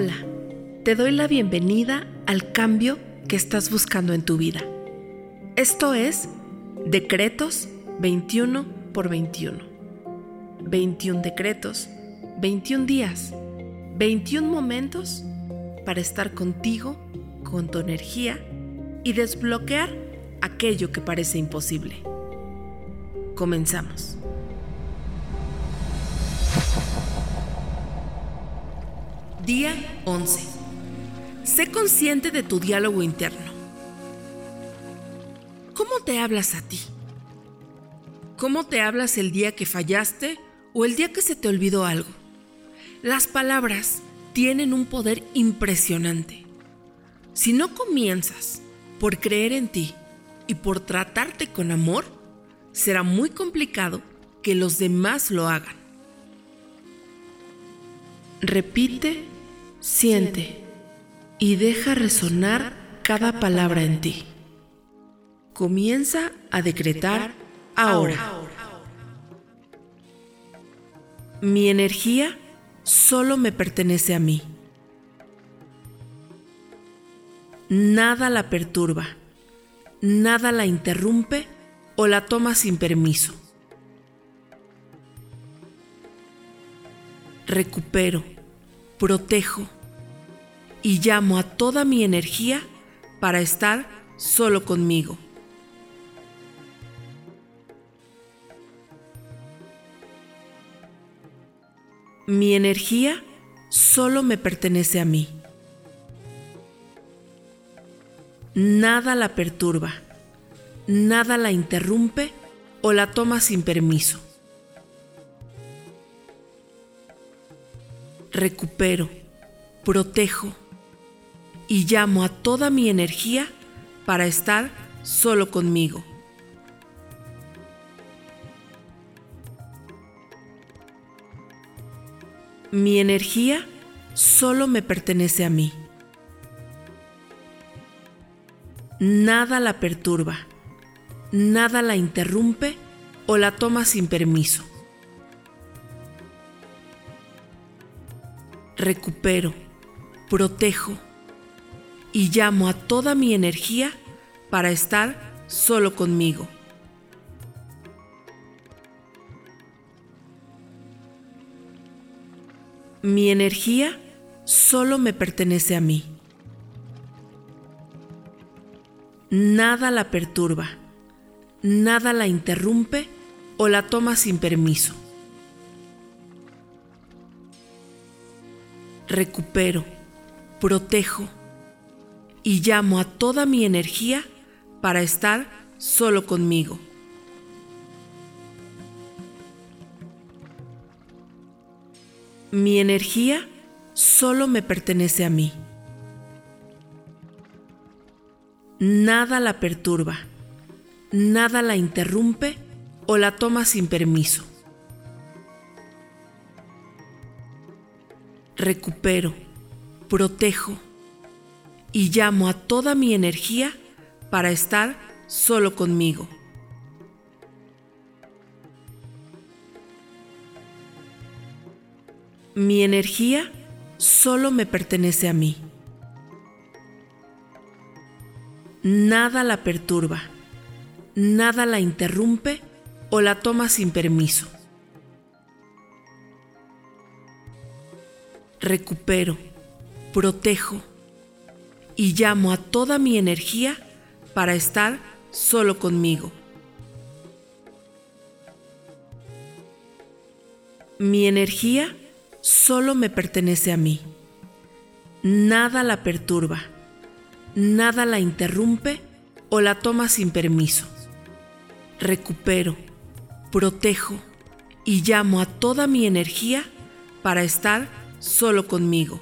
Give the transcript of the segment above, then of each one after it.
Hola, te doy la bienvenida al cambio que estás buscando en tu vida. Esto es Decretos 21 por 21. 21 decretos, 21 días, 21 momentos para estar contigo, con tu energía y desbloquear aquello que parece imposible. Comenzamos. Día 11. Sé consciente de tu diálogo interno. ¿Cómo te hablas a ti? ¿Cómo te hablas el día que fallaste o el día que se te olvidó algo? Las palabras tienen un poder impresionante. Si no comienzas por creer en ti y por tratarte con amor, será muy complicado que los demás lo hagan. Repite, siente y deja resonar cada palabra en ti. Comienza a decretar ahora. Mi energía solo me pertenece a mí. Nada la perturba, nada la interrumpe o la toma sin permiso. Recupero, protejo y llamo a toda mi energía para estar solo conmigo. Mi energía solo me pertenece a mí. Nada la perturba, nada la interrumpe o la toma sin permiso. Recupero, protejo y llamo a toda mi energía para estar solo conmigo. Mi energía solo me pertenece a mí. Nada la perturba, nada la interrumpe o la toma sin permiso. Recupero, protejo y llamo a toda mi energía para estar solo conmigo. Mi energía solo me pertenece a mí. Nada la perturba, nada la interrumpe o la toma sin permiso. Recupero, protejo y llamo a toda mi energía para estar solo conmigo. Mi energía solo me pertenece a mí. Nada la perturba, nada la interrumpe o la toma sin permiso. Recupero, protejo y llamo a toda mi energía para estar solo conmigo. Mi energía solo me pertenece a mí. Nada la perturba, nada la interrumpe o la toma sin permiso. Recupero, protejo y llamo a toda mi energía para estar solo conmigo. Mi energía solo me pertenece a mí. Nada la perturba, nada la interrumpe o la toma sin permiso. Recupero, protejo y llamo a toda mi energía para estar solo conmigo.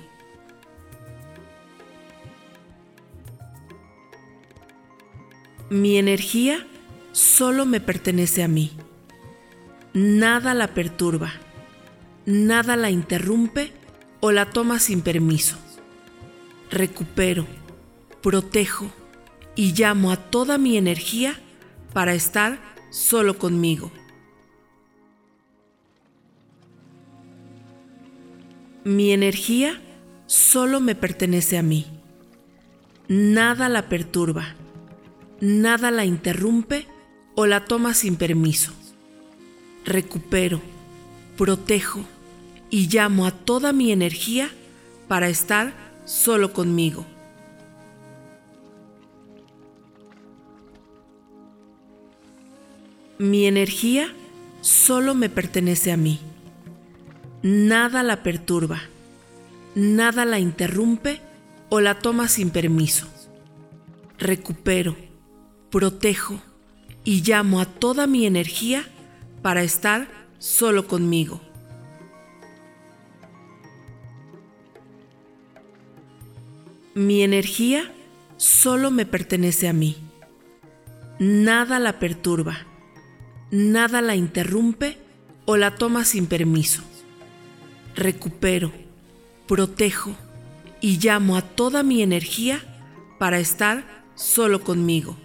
Mi energía solo me pertenece a mí. Nada la perturba, nada la interrumpe o la toma sin permiso. Recupero, protejo y llamo a toda mi energía para estar solo conmigo. Mi energía solo me pertenece a mí. Nada la perturba, nada la interrumpe o la toma sin permiso. Recupero, protejo y llamo a toda mi energía para estar solo conmigo. Mi energía solo me pertenece a mí. Nada la perturba, nada la interrumpe o la toma sin permiso. Recupero, protejo y llamo a toda mi energía para estar solo conmigo. Mi energía solo me pertenece a mí. Nada la perturba, nada la interrumpe o la toma sin permiso recupero, protejo y llamo a toda mi energía para estar solo conmigo.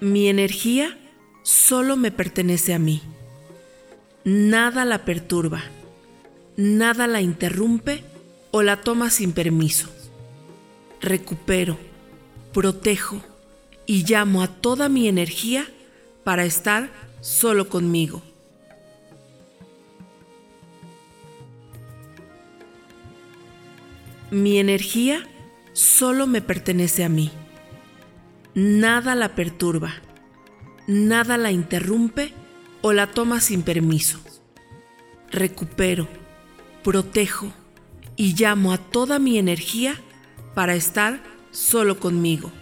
Mi energía solo me pertenece a mí. Nada la perturba, nada la interrumpe o la toma sin permiso. Recupero, protejo y llamo a toda mi energía para estar solo conmigo. Mi energía solo me pertenece a mí. Nada la perturba, nada la interrumpe o la toma sin permiso. Recupero, protejo y llamo a toda mi energía para estar solo conmigo.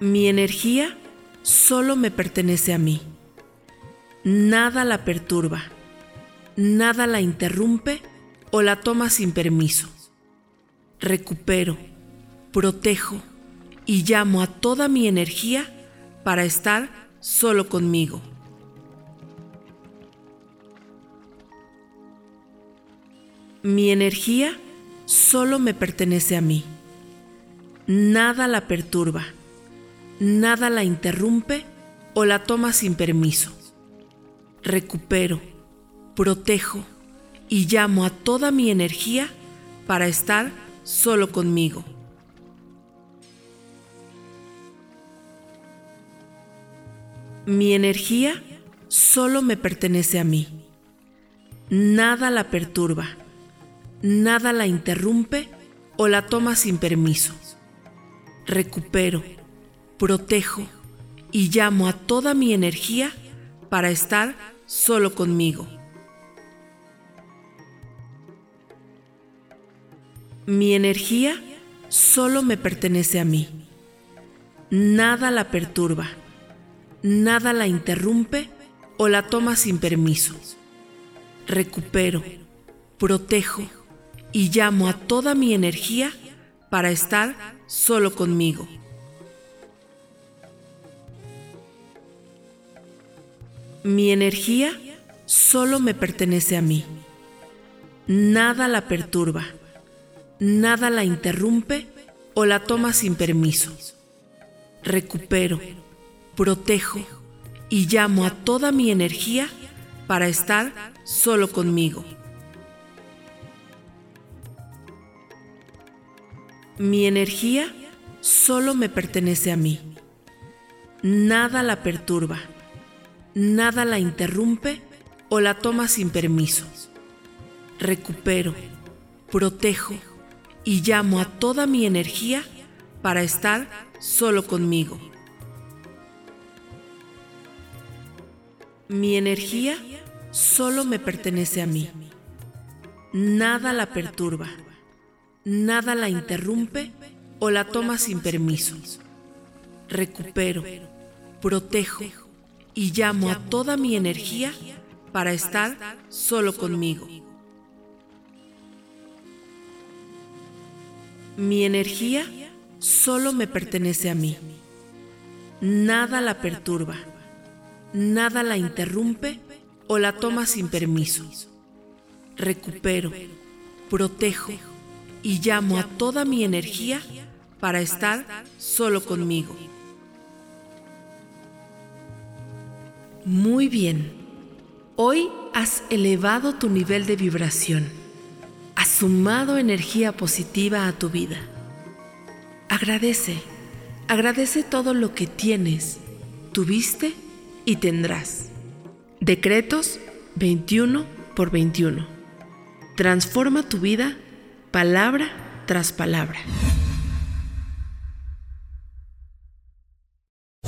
Mi energía solo me pertenece a mí. Nada la perturba, nada la interrumpe o la toma sin permiso. Recupero, protejo y llamo a toda mi energía para estar solo conmigo. Mi energía solo me pertenece a mí. Nada la perturba nada la interrumpe o la toma sin permiso. Recupero, protejo y llamo a toda mi energía para estar solo conmigo. Mi energía solo me pertenece a mí. Nada la perturba, nada la interrumpe o la toma sin permiso. Recupero, protejo y llamo a toda mi energía para estar solo conmigo. Mi energía solo me pertenece a mí. Nada la perturba, nada la interrumpe o la toma sin permiso. Recupero, protejo y llamo a toda mi energía para estar solo conmigo. Mi energía solo me pertenece a mí. Nada la perturba, nada la interrumpe o la toma sin permiso. Recupero, protejo y llamo a toda mi energía para estar solo conmigo. Mi energía solo me pertenece a mí. Nada la perturba nada la interrumpe o la toma sin permiso. Recupero, protejo y llamo a toda mi energía para estar solo conmigo. Mi energía solo me pertenece a mí. Nada la perturba, nada la interrumpe o la toma sin permiso. Recupero, protejo y llamo a toda mi energía para estar solo conmigo. Mi energía solo me pertenece a mí. Nada la perturba, nada la interrumpe o la toma sin permiso. Recupero, protejo y llamo a toda mi energía para estar solo conmigo. Muy bien. Hoy has elevado tu nivel de vibración. Has sumado energía positiva a tu vida. Agradece. Agradece todo lo que tienes, tuviste y tendrás. Decretos 21 por 21. Transforma tu vida palabra tras palabra.